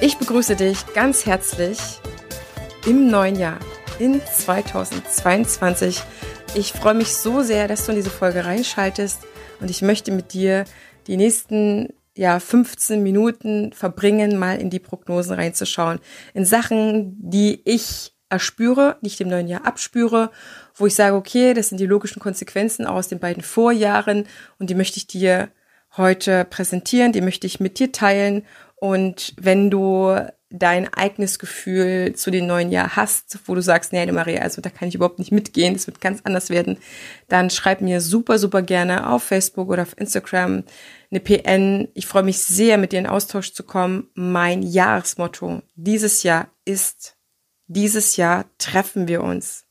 Ich begrüße dich ganz herzlich im neuen Jahr, in 2022. Ich freue mich so sehr, dass du in diese Folge reinschaltest und ich möchte mit dir die nächsten ja, 15 Minuten verbringen, mal in die Prognosen reinzuschauen. In Sachen, die ich erspüre, die ich dem neuen Jahr abspüre, wo ich sage, okay, das sind die logischen Konsequenzen aus den beiden Vorjahren und die möchte ich dir heute präsentieren, die möchte ich mit dir teilen. Und wenn du dein eigenes Gefühl zu dem neuen Jahr hast, wo du sagst, nee, Maria, also da kann ich überhaupt nicht mitgehen, das wird ganz anders werden, dann schreib mir super, super gerne auf Facebook oder auf Instagram eine PN. Ich freue mich sehr, mit dir in Austausch zu kommen. Mein Jahresmotto dieses Jahr ist, dieses Jahr treffen wir uns.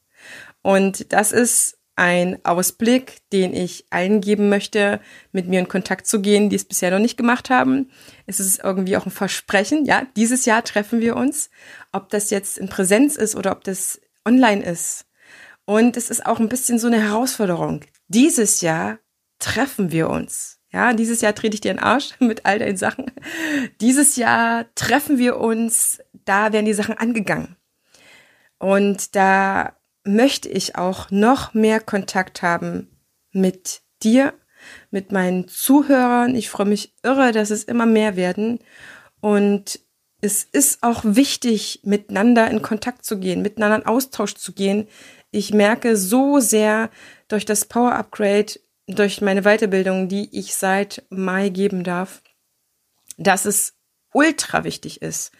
Und das ist ein Ausblick, den ich allen geben möchte, mit mir in Kontakt zu gehen, die es bisher noch nicht gemacht haben. Es ist irgendwie auch ein Versprechen, ja, dieses Jahr treffen wir uns, ob das jetzt in Präsenz ist oder ob das online ist. Und es ist auch ein bisschen so eine Herausforderung. Dieses Jahr treffen wir uns. Ja, dieses Jahr trete ich dir in den Arsch mit all deinen Sachen. Dieses Jahr treffen wir uns, da werden die Sachen angegangen. Und da möchte ich auch noch mehr Kontakt haben mit dir, mit meinen Zuhörern. Ich freue mich irre, dass es immer mehr werden. Und es ist auch wichtig, miteinander in Kontakt zu gehen, miteinander in Austausch zu gehen. Ich merke so sehr durch das Power Upgrade, durch meine Weiterbildung, die ich seit Mai geben darf, dass es ultra wichtig ist,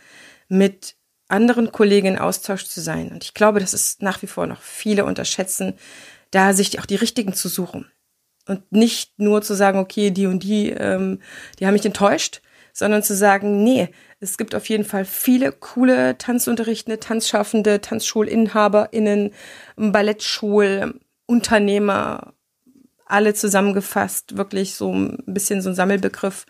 mit anderen Kollegen in Austausch zu sein. Und ich glaube, das ist nach wie vor noch viele unterschätzen, da sich auch die richtigen zu suchen. Und nicht nur zu sagen, okay, die und die, ähm, die haben mich enttäuscht, sondern zu sagen, nee, es gibt auf jeden Fall viele coole Tanzunterrichtende, Tanzschaffende, TanzschulinhaberInnen, Ballettschulunternehmer, alle zusammengefasst, wirklich so ein bisschen so ein Sammelbegriff,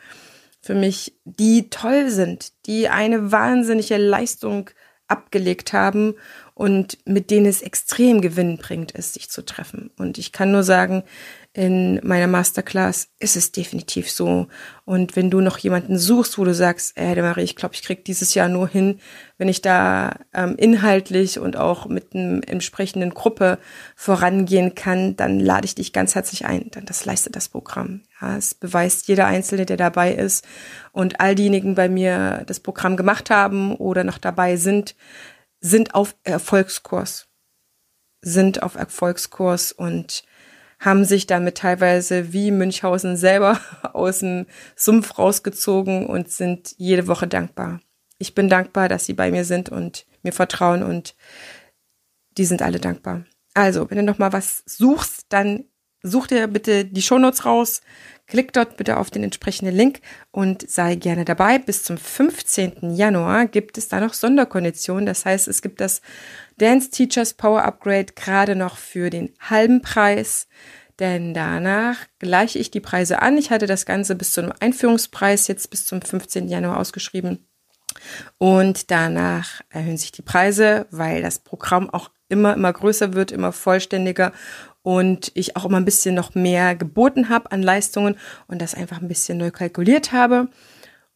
für mich, die toll sind, die eine wahnsinnige Leistung abgelegt haben und mit denen es extrem gewinnbringend ist, sich zu treffen. Und ich kann nur sagen, in meiner Masterclass ist es definitiv so. Und wenn du noch jemanden suchst, wo du sagst, ey, Marie, ich glaube, ich krieg dieses Jahr nur hin, wenn ich da ähm, inhaltlich und auch mit einer entsprechenden Gruppe vorangehen kann, dann lade ich dich ganz herzlich ein. Denn das leistet das Programm. Ja, es beweist jeder Einzelne, der dabei ist. Und all diejenigen bei mir das Programm gemacht haben oder noch dabei sind, sind auf Erfolgskurs. Sind auf Erfolgskurs und haben sich damit teilweise wie Münchhausen selber aus dem Sumpf rausgezogen und sind jede Woche dankbar. Ich bin dankbar, dass sie bei mir sind und mir vertrauen und die sind alle dankbar. Also, wenn du noch mal was suchst, dann such dir bitte die Shownotes raus, klick dort bitte auf den entsprechenden Link und sei gerne dabei. Bis zum 15. Januar gibt es da noch Sonderkonditionen. Das heißt, es gibt das Dance Teachers Power Upgrade gerade noch für den halben Preis. Denn danach gleiche ich die Preise an. Ich hatte das Ganze bis zu einem Einführungspreis jetzt bis zum 15. Januar ausgeschrieben. Und danach erhöhen sich die Preise, weil das Programm auch immer, immer größer wird, immer vollständiger und ich auch immer ein bisschen noch mehr geboten habe an Leistungen und das einfach ein bisschen neu kalkuliert habe.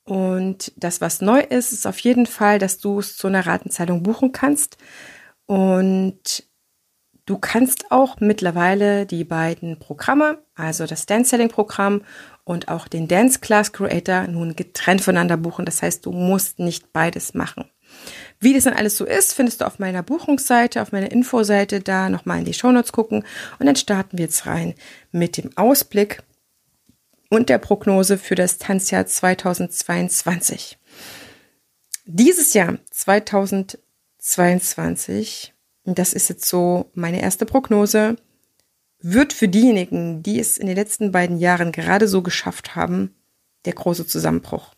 Und das, was neu ist, ist auf jeden Fall, dass du es zu einer Ratenzahlung buchen kannst. Und du kannst auch mittlerweile die beiden Programme, also das Dance Selling Programm und auch den Dance Class Creator nun getrennt voneinander buchen. Das heißt, du musst nicht beides machen. Wie das dann alles so ist, findest du auf meiner Buchungsseite, auf meiner Infoseite da nochmal in die Shownotes gucken und dann starten wir jetzt rein mit dem Ausblick und der Prognose für das Tanzjahr 2022. Dieses Jahr 2022 22, das ist jetzt so meine erste Prognose, wird für diejenigen, die es in den letzten beiden Jahren gerade so geschafft haben, der große Zusammenbruch.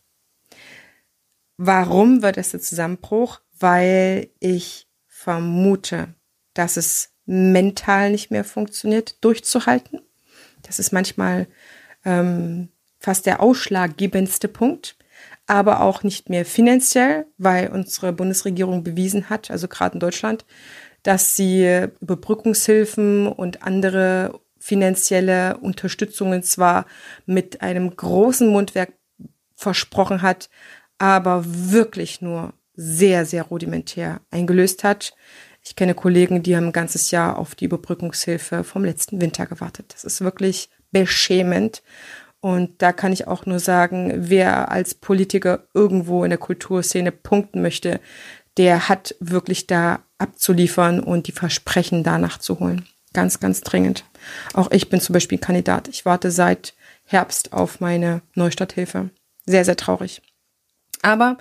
Warum wird es der Zusammenbruch? Weil ich vermute, dass es mental nicht mehr funktioniert, durchzuhalten. Das ist manchmal ähm, fast der ausschlaggebendste Punkt, aber auch nicht mehr finanziell, weil unsere Bundesregierung bewiesen hat, also gerade in Deutschland, dass sie Überbrückungshilfen und andere finanzielle Unterstützungen zwar mit einem großen Mundwerk versprochen hat, aber wirklich nur sehr, sehr rudimentär eingelöst hat. Ich kenne Kollegen, die haben ein ganzes Jahr auf die Überbrückungshilfe vom letzten Winter gewartet. Das ist wirklich beschämend. Und da kann ich auch nur sagen, wer als Politiker irgendwo in der Kulturszene punkten möchte, der hat wirklich da abzuliefern und die Versprechen danach zu holen. Ganz, ganz dringend. Auch ich bin zum Beispiel Kandidat. Ich warte seit Herbst auf meine Neustarthilfe. Sehr, sehr traurig. Aber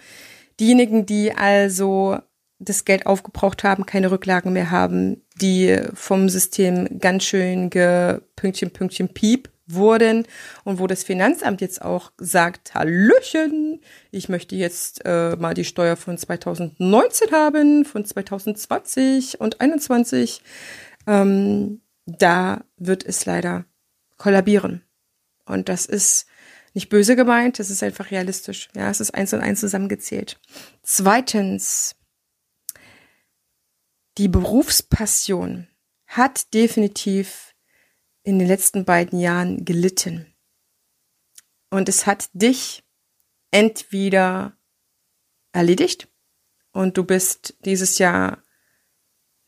diejenigen, die also das Geld aufgebraucht haben, keine Rücklagen mehr haben, die vom System ganz schön gepünktchen, Pünktchen, Piep wurden und wo das Finanzamt jetzt auch sagt, Hallöchen, ich möchte jetzt äh, mal die Steuer von 2019 haben, von 2020 und 21, ähm, da wird es leider kollabieren. Und das ist nicht böse gemeint, das ist einfach realistisch. Ja, es ist eins und eins zusammengezählt. Zweitens, die Berufspassion hat definitiv in den letzten beiden Jahren gelitten. Und es hat dich entweder erledigt und du bist dieses Jahr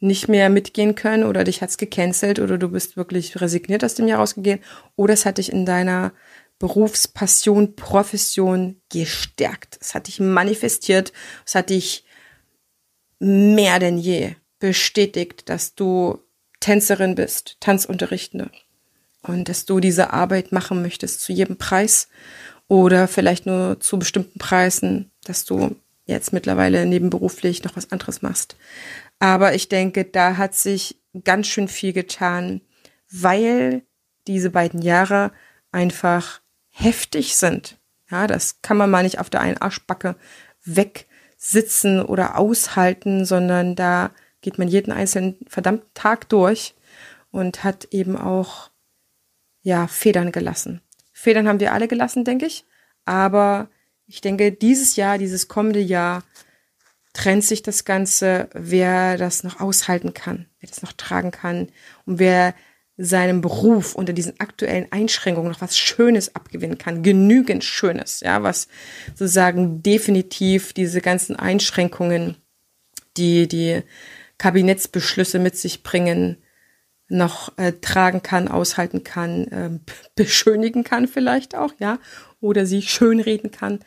nicht mehr mitgehen können oder dich hat's gecancelt oder du bist wirklich resigniert aus dem Jahr rausgegangen oder es hat dich in deiner Berufspassion, Profession gestärkt. Es hat dich manifestiert, es hat dich mehr denn je bestätigt, dass du Tänzerin bist, Tanzunterrichtende und dass du diese Arbeit machen möchtest zu jedem Preis oder vielleicht nur zu bestimmten Preisen, dass du jetzt mittlerweile nebenberuflich noch was anderes machst. Aber ich denke, da hat sich ganz schön viel getan, weil diese beiden Jahre einfach heftig sind. Ja, das kann man mal nicht auf der einen Arschbacke wegsitzen oder aushalten, sondern da geht man jeden einzelnen verdammten Tag durch und hat eben auch, ja, Federn gelassen. Federn haben wir alle gelassen, denke ich. Aber ich denke, dieses Jahr, dieses kommende Jahr, trennt sich das Ganze, wer das noch aushalten kann, wer das noch tragen kann und wer seinem Beruf unter diesen aktuellen Einschränkungen noch was Schönes abgewinnen kann, genügend Schönes, ja, was sozusagen definitiv diese ganzen Einschränkungen, die die Kabinettsbeschlüsse mit sich bringen, noch äh, tragen kann, aushalten kann, äh, beschönigen kann vielleicht auch, ja, oder sie schönreden kann.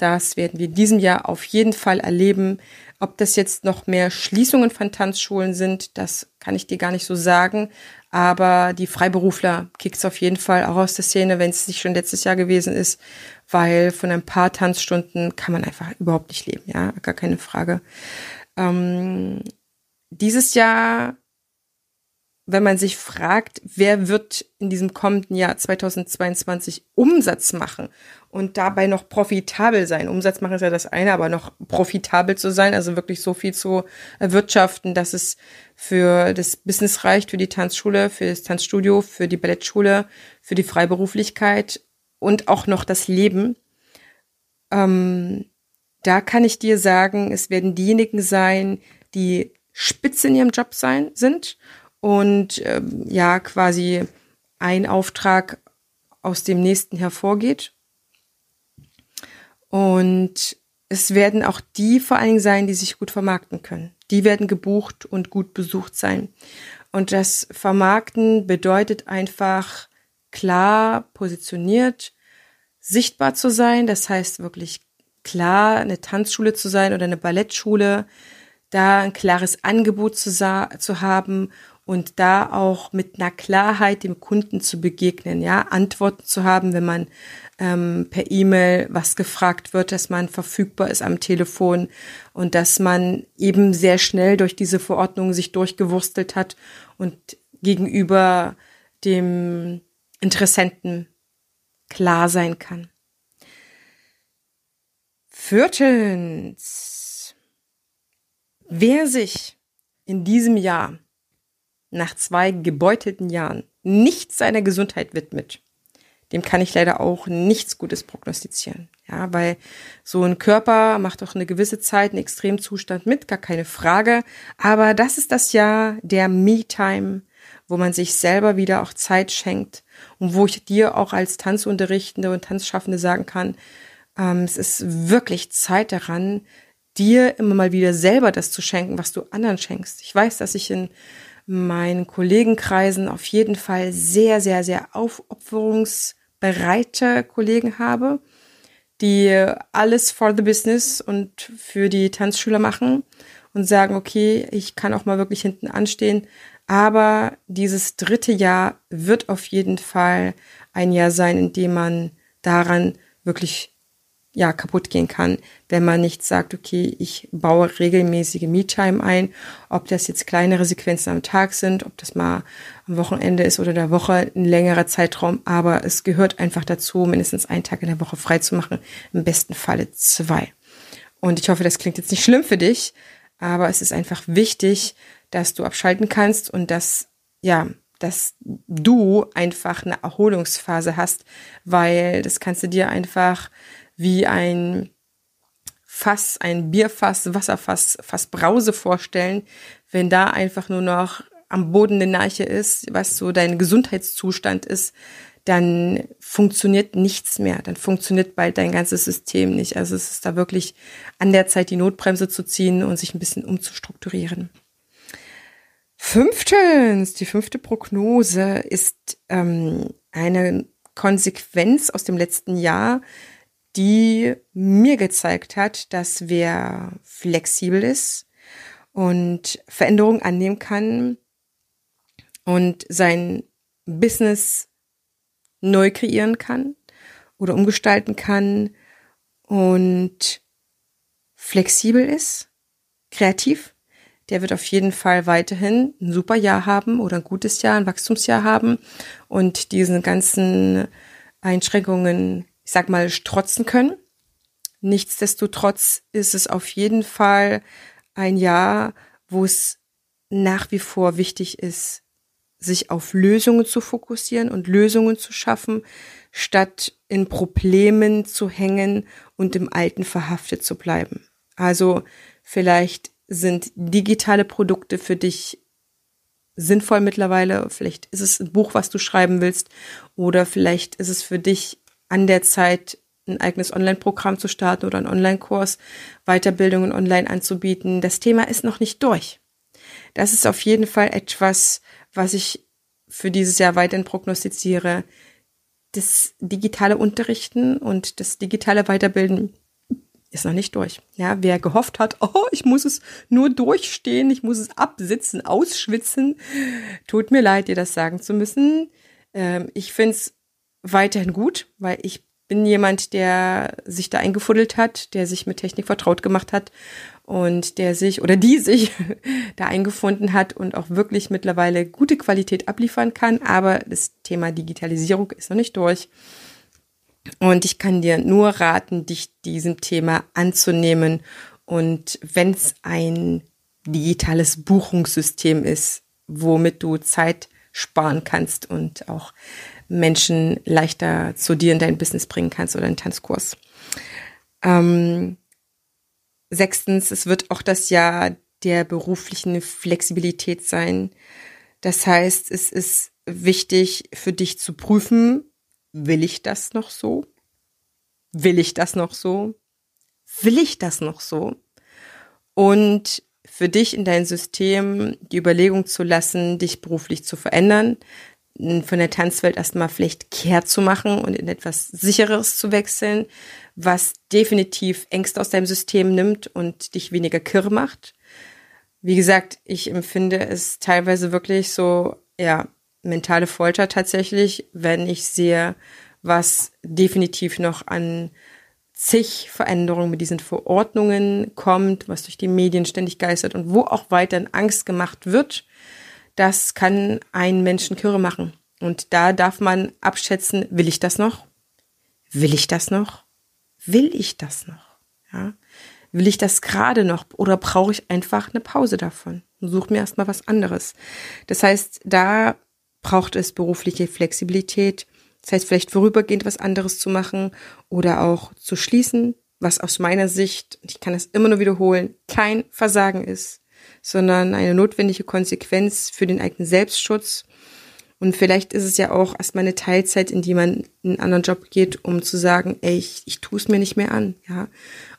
Das werden wir in diesem Jahr auf jeden Fall erleben. Ob das jetzt noch mehr Schließungen von Tanzschulen sind, das kann ich dir gar nicht so sagen. Aber die Freiberufler kickt's auf jeden Fall auch aus der Szene, wenn es nicht schon letztes Jahr gewesen ist, weil von ein paar Tanzstunden kann man einfach überhaupt nicht leben, ja, gar keine Frage. Ähm, dieses Jahr wenn man sich fragt, wer wird in diesem kommenden Jahr 2022 Umsatz machen und dabei noch profitabel sein. Umsatz machen ist ja das eine, aber noch profitabel zu sein, also wirklich so viel zu erwirtschaften, dass es für das Business reicht, für die Tanzschule, für das Tanzstudio, für die Ballettschule, für die Freiberuflichkeit und auch noch das Leben. Ähm, da kann ich dir sagen, es werden diejenigen sein, die spitze in ihrem Job sein sind und ähm, ja quasi ein Auftrag aus dem nächsten hervorgeht. Und es werden auch die vor allen Dingen sein, die sich gut vermarkten können. Die werden gebucht und gut besucht sein. Und das Vermarkten bedeutet einfach klar positioniert, sichtbar zu sein. Das heißt wirklich klar eine Tanzschule zu sein oder eine Ballettschule, da ein klares Angebot zu, zu haben und da auch mit einer Klarheit dem Kunden zu begegnen, ja, Antworten zu haben, wenn man ähm, per E-Mail was gefragt wird, dass man verfügbar ist am Telefon und dass man eben sehr schnell durch diese Verordnung sich durchgewurstelt hat und gegenüber dem Interessenten klar sein kann. Viertens. Wer sich in diesem Jahr nach zwei gebeutelten Jahren nicht seiner Gesundheit widmet, dem kann ich leider auch nichts Gutes prognostizieren. Ja, weil so ein Körper macht auch eine gewisse Zeit einen Extremzustand mit, gar keine Frage. Aber das ist das Jahr der Me-Time, wo man sich selber wieder auch Zeit schenkt und wo ich dir auch als Tanzunterrichtende und Tanzschaffende sagen kann, ähm, es ist wirklich Zeit daran, dir immer mal wieder selber das zu schenken, was du anderen schenkst. Ich weiß, dass ich in meinen Kollegenkreisen auf jeden Fall sehr, sehr, sehr aufopferungsbereite Kollegen habe, die alles for the business und für die Tanzschüler machen und sagen, okay, ich kann auch mal wirklich hinten anstehen. Aber dieses dritte Jahr wird auf jeden Fall ein Jahr sein, in dem man daran wirklich ja, kaputt gehen kann, wenn man nicht sagt, okay, ich baue regelmäßige Me-Time ein, ob das jetzt kleinere Sequenzen am Tag sind, ob das mal am Wochenende ist oder der Woche, ein längerer Zeitraum, aber es gehört einfach dazu, mindestens einen Tag in der Woche frei zu machen, im besten Falle zwei. Und ich hoffe, das klingt jetzt nicht schlimm für dich, aber es ist einfach wichtig, dass du abschalten kannst und dass, ja, dass du einfach eine Erholungsphase hast, weil das kannst du dir einfach wie ein Fass, ein Bierfass, Wasserfass, Fass Brause vorstellen, wenn da einfach nur noch am Boden eine Narche ist, was so dein Gesundheitszustand ist, dann funktioniert nichts mehr. Dann funktioniert bald dein ganzes System nicht. Also es ist da wirklich an der Zeit, die Notbremse zu ziehen und sich ein bisschen umzustrukturieren. Fünftens, die fünfte Prognose ist ähm, eine Konsequenz aus dem letzten Jahr, die mir gezeigt hat, dass wer flexibel ist und Veränderungen annehmen kann und sein Business neu kreieren kann oder umgestalten kann und flexibel ist, kreativ, der wird auf jeden Fall weiterhin ein super Jahr haben oder ein gutes Jahr, ein Wachstumsjahr haben und diesen ganzen Einschränkungen ich sag mal, strotzen können. Nichtsdestotrotz ist es auf jeden Fall ein Jahr, wo es nach wie vor wichtig ist, sich auf Lösungen zu fokussieren und Lösungen zu schaffen, statt in Problemen zu hängen und im Alten verhaftet zu bleiben. Also vielleicht sind digitale Produkte für dich sinnvoll mittlerweile. Vielleicht ist es ein Buch, was du schreiben willst. Oder vielleicht ist es für dich an der Zeit ein eigenes Online-Programm zu starten oder einen Online-Kurs, Weiterbildungen online anzubieten. Das Thema ist noch nicht durch. Das ist auf jeden Fall etwas, was ich für dieses Jahr weiterhin prognostiziere. Das digitale Unterrichten und das digitale Weiterbilden ist noch nicht durch. Ja, wer gehofft hat, oh, ich muss es nur durchstehen, ich muss es absitzen, ausschwitzen, tut mir leid, dir das sagen zu müssen. Ähm, ich finde es weiterhin gut, weil ich bin jemand, der sich da eingefuddelt hat, der sich mit Technik vertraut gemacht hat und der sich oder die sich da eingefunden hat und auch wirklich mittlerweile gute Qualität abliefern kann. Aber das Thema Digitalisierung ist noch nicht durch. Und ich kann dir nur raten, dich diesem Thema anzunehmen. Und wenn es ein digitales Buchungssystem ist, womit du Zeit sparen kannst und auch Menschen leichter zu dir in dein Business bringen kannst oder einen Tanzkurs. Ähm, sechstens, es wird auch das Jahr der beruflichen Flexibilität sein. Das heißt, es ist wichtig für dich zu prüfen, will ich das noch so? Will ich das noch so? Will ich das noch so? Und für dich in dein System die Überlegung zu lassen, dich beruflich zu verändern, von der Tanzwelt erstmal vielleicht kehrt zu machen und in etwas sicheres zu wechseln, was definitiv Ängste aus deinem System nimmt und dich weniger kirr macht. Wie gesagt, ich empfinde es teilweise wirklich so, ja, mentale Folter tatsächlich, wenn ich sehe, was definitiv noch an zig Veränderungen mit diesen Verordnungen kommt, was durch die Medien ständig geistert und wo auch weiterhin Angst gemacht wird das kann einen Menschen kirre machen. Und da darf man abschätzen, will ich das noch? Will ich das noch? Will ich das noch? Ja. Will ich das gerade noch oder brauche ich einfach eine Pause davon und suche mir erstmal was anderes? Das heißt, da braucht es berufliche Flexibilität. Das heißt, vielleicht vorübergehend was anderes zu machen oder auch zu schließen, was aus meiner Sicht, ich kann es immer nur wiederholen, kein Versagen ist, sondern eine notwendige Konsequenz für den eigenen Selbstschutz. Und vielleicht ist es ja auch erstmal eine Teilzeit, in die man in einen anderen Job geht, um zu sagen, ey, ich, ich tue es mir nicht mehr an, ja.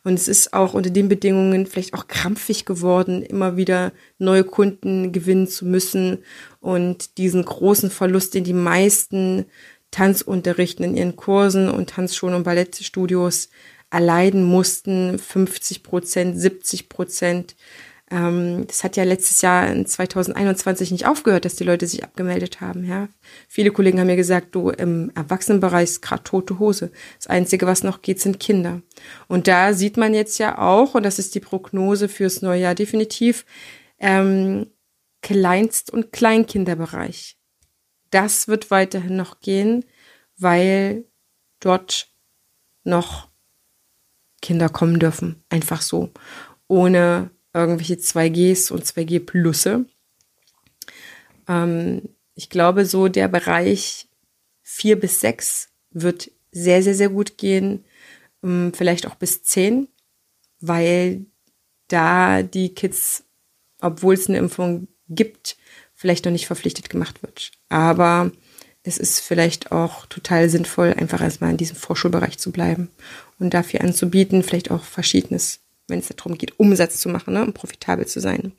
Und es ist auch unter den Bedingungen vielleicht auch krampfig geworden, immer wieder neue Kunden gewinnen zu müssen und diesen großen Verlust, den die meisten Tanzunterrichten in ihren Kursen und Tanzschulen und Ballettstudios erleiden mussten, 50 Prozent, 70 Prozent, ähm, das hat ja letztes Jahr in 2021 nicht aufgehört, dass die Leute sich abgemeldet haben. Ja, viele Kollegen haben mir gesagt, du im Erwachsenenbereich ist gerade tote Hose. Das einzige, was noch geht, sind Kinder. Und da sieht man jetzt ja auch, und das ist die Prognose fürs neue Jahr definitiv, ähm, Kleinst- und Kleinkinderbereich. Das wird weiterhin noch gehen, weil dort noch Kinder kommen dürfen. Einfach so. Ohne irgendwelche 2Gs und 2G Plusse. Ähm, ich glaube, so der Bereich 4 bis 6 wird sehr, sehr, sehr gut gehen. Ähm, vielleicht auch bis 10, weil da die Kids, obwohl es eine Impfung gibt, vielleicht noch nicht verpflichtet gemacht wird. Aber es ist vielleicht auch total sinnvoll, einfach erstmal in diesem Vorschulbereich zu bleiben und dafür anzubieten, vielleicht auch Verschiedenes wenn es darum geht, Umsatz zu machen ne, und profitabel zu sein.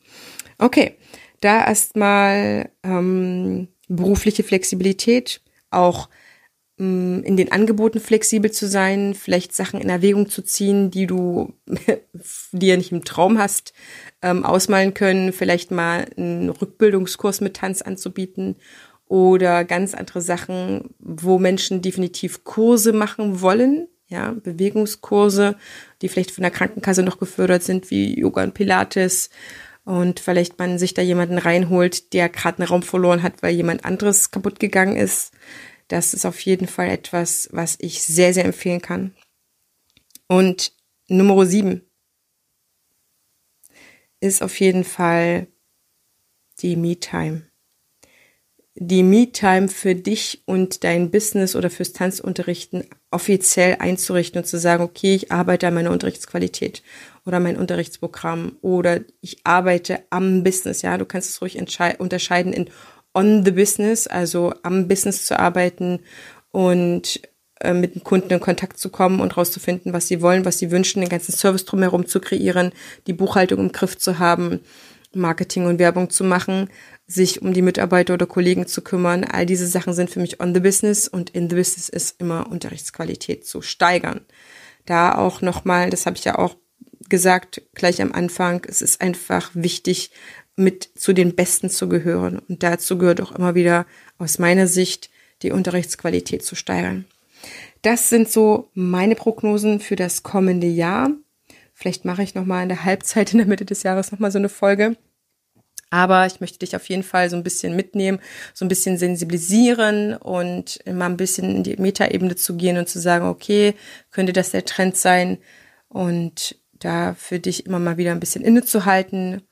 Okay, da erstmal ähm, berufliche Flexibilität, auch ähm, in den Angeboten flexibel zu sein, vielleicht Sachen in Erwägung zu ziehen, die du dir nicht im Traum hast, ähm, ausmalen können, vielleicht mal einen Rückbildungskurs mit Tanz anzubieten oder ganz andere Sachen, wo Menschen definitiv Kurse machen wollen, ja, Bewegungskurse, die vielleicht von der Krankenkasse noch gefördert sind, wie Yoga und Pilates. Und vielleicht man sich da jemanden reinholt, der gerade einen Raum verloren hat, weil jemand anderes kaputt gegangen ist. Das ist auf jeden Fall etwas, was ich sehr, sehr empfehlen kann. Und Nummer sieben ist auf jeden Fall die Me-Time die Me-Time für dich und dein Business oder fürs Tanzunterrichten offiziell einzurichten und zu sagen, okay, ich arbeite an meiner Unterrichtsqualität oder mein Unterrichtsprogramm oder ich arbeite am Business. Ja, du kannst es ruhig unterscheiden in on the business, also am Business zu arbeiten und äh, mit dem Kunden in Kontakt zu kommen und rauszufinden, was sie wollen, was sie wünschen, den ganzen Service drumherum zu kreieren, die Buchhaltung im Griff zu haben, Marketing und Werbung zu machen sich um die Mitarbeiter oder Kollegen zu kümmern. All diese Sachen sind für mich on the business und in the business ist immer Unterrichtsqualität zu steigern. Da auch nochmal, das habe ich ja auch gesagt gleich am Anfang, es ist einfach wichtig, mit zu den Besten zu gehören. Und dazu gehört auch immer wieder aus meiner Sicht die Unterrichtsqualität zu steigern. Das sind so meine Prognosen für das kommende Jahr. Vielleicht mache ich nochmal in der Halbzeit in der Mitte des Jahres nochmal so eine Folge. Aber ich möchte dich auf jeden Fall so ein bisschen mitnehmen, so ein bisschen sensibilisieren und mal ein bisschen in die Metaebene zu gehen und zu sagen, okay, könnte das der Trend sein? Und da für dich immer mal wieder ein bisschen innezuhalten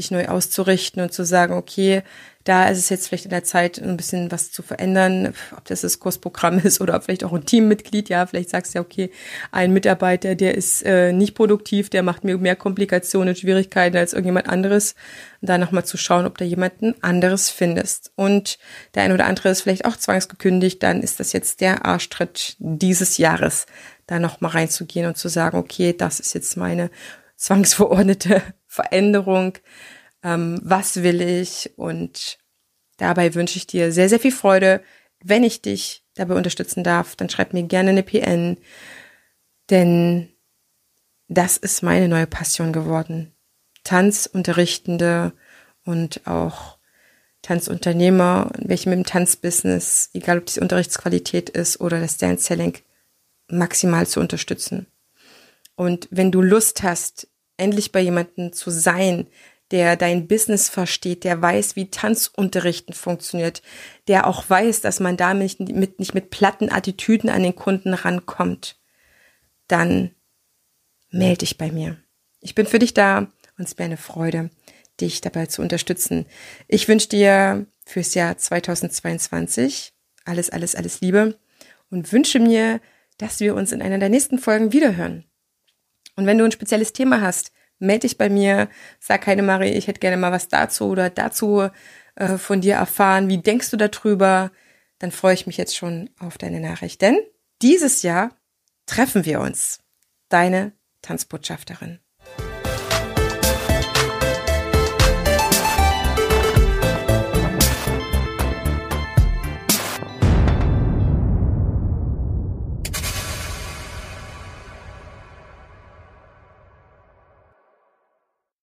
dich neu auszurichten und zu sagen, okay, da ist es jetzt vielleicht in der Zeit, ein bisschen was zu verändern, ob das das Kursprogramm ist oder vielleicht auch ein Teammitglied, ja, vielleicht sagst du ja, okay, ein Mitarbeiter, der ist äh, nicht produktiv, der macht mir mehr Komplikationen und Schwierigkeiten als irgendjemand anderes, und da nochmal zu schauen, ob da jemanden anderes findest. Und der ein oder andere ist vielleicht auch zwangsgekündigt, dann ist das jetzt der Arschtritt dieses Jahres, da nochmal reinzugehen und zu sagen, okay, das ist jetzt meine zwangsverordnete Veränderung, ähm, was will ich und dabei wünsche ich dir sehr, sehr viel Freude. Wenn ich dich dabei unterstützen darf, dann schreib mir gerne eine PN, denn das ist meine neue Passion geworden. Tanzunterrichtende und auch Tanzunternehmer, welche mit dem Tanzbusiness, egal ob die Unterrichtsqualität ist oder das Dance Selling, maximal zu unterstützen. Und wenn du Lust hast, endlich bei jemandem zu sein, der dein Business versteht, der weiß, wie Tanzunterrichten funktioniert, der auch weiß, dass man damit mit, nicht mit platten Attitüden an den Kunden rankommt, dann melde dich bei mir. Ich bin für dich da und es wäre eine Freude, dich dabei zu unterstützen. Ich wünsche dir fürs Jahr 2022 alles, alles, alles Liebe und wünsche mir, dass wir uns in einer der nächsten Folgen wiederhören. Und wenn du ein spezielles Thema hast, melde dich bei mir, sag keine Marie, ich hätte gerne mal was dazu oder dazu äh, von dir erfahren. Wie denkst du darüber? Dann freue ich mich jetzt schon auf deine Nachricht. Denn dieses Jahr treffen wir uns. Deine Tanzbotschafterin.